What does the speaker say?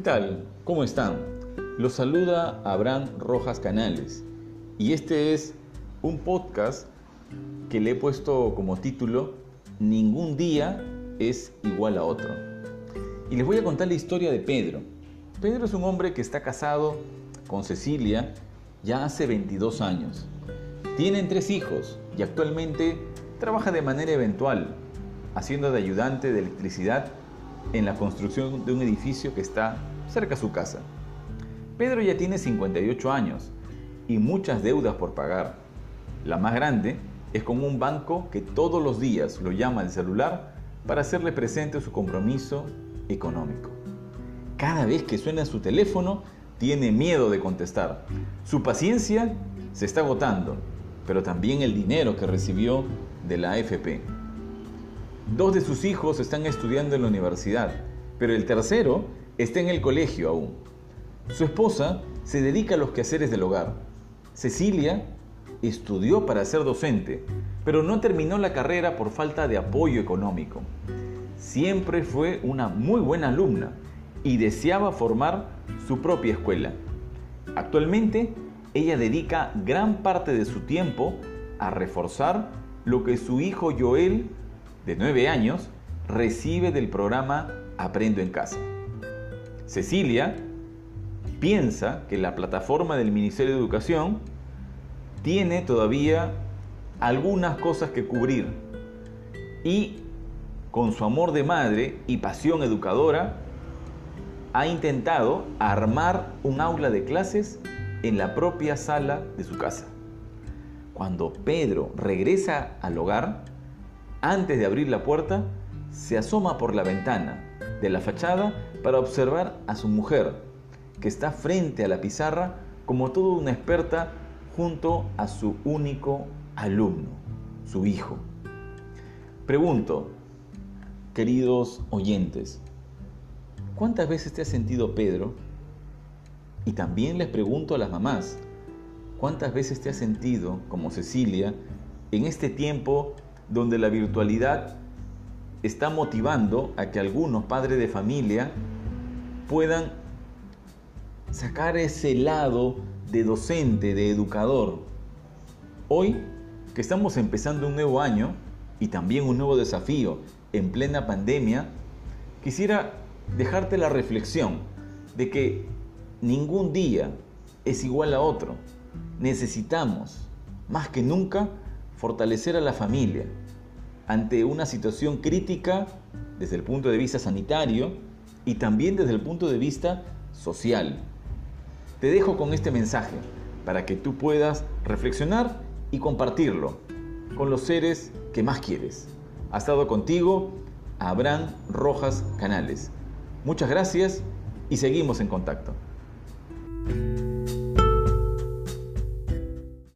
tal? ¿Cómo están? Los saluda Abraham Rojas Canales y este es un podcast que le he puesto como título Ningún día es igual a otro. Y les voy a contar la historia de Pedro. Pedro es un hombre que está casado con Cecilia ya hace 22 años. Tienen tres hijos y actualmente trabaja de manera eventual, haciendo de ayudante de electricidad en la construcción de un edificio que está cerca a su casa. Pedro ya tiene 58 años y muchas deudas por pagar. La más grande es con un banco que todos los días lo llama al celular para hacerle presente su compromiso económico. Cada vez que suena su teléfono, tiene miedo de contestar. Su paciencia se está agotando, pero también el dinero que recibió de la AFP. Dos de sus hijos están estudiando en la universidad, pero el tercero está en el colegio aún. Su esposa se dedica a los quehaceres del hogar. Cecilia estudió para ser docente, pero no terminó la carrera por falta de apoyo económico. Siempre fue una muy buena alumna y deseaba formar su propia escuela. Actualmente, ella dedica gran parte de su tiempo a reforzar lo que su hijo Joel, de 9 años, recibe del programa Aprendo en Casa. Cecilia piensa que la plataforma del Ministerio de Educación tiene todavía algunas cosas que cubrir y con su amor de madre y pasión educadora ha intentado armar un aula de clases en la propia sala de su casa. Cuando Pedro regresa al hogar, antes de abrir la puerta, se asoma por la ventana de la fachada para observar a su mujer, que está frente a la pizarra como toda una experta junto a su único alumno, su hijo. Pregunto, queridos oyentes, ¿cuántas veces te has sentido Pedro? Y también les pregunto a las mamás, ¿cuántas veces te has sentido como Cecilia en este tiempo donde la virtualidad está motivando a que algunos padres de familia puedan sacar ese lado de docente, de educador. Hoy, que estamos empezando un nuevo año y también un nuevo desafío en plena pandemia, quisiera dejarte la reflexión de que ningún día es igual a otro. Necesitamos, más que nunca, fortalecer a la familia ante una situación crítica desde el punto de vista sanitario y también desde el punto de vista social. Te dejo con este mensaje para que tú puedas reflexionar y compartirlo con los seres que más quieres. Ha estado contigo Abraham Rojas Canales. Muchas gracias y seguimos en contacto.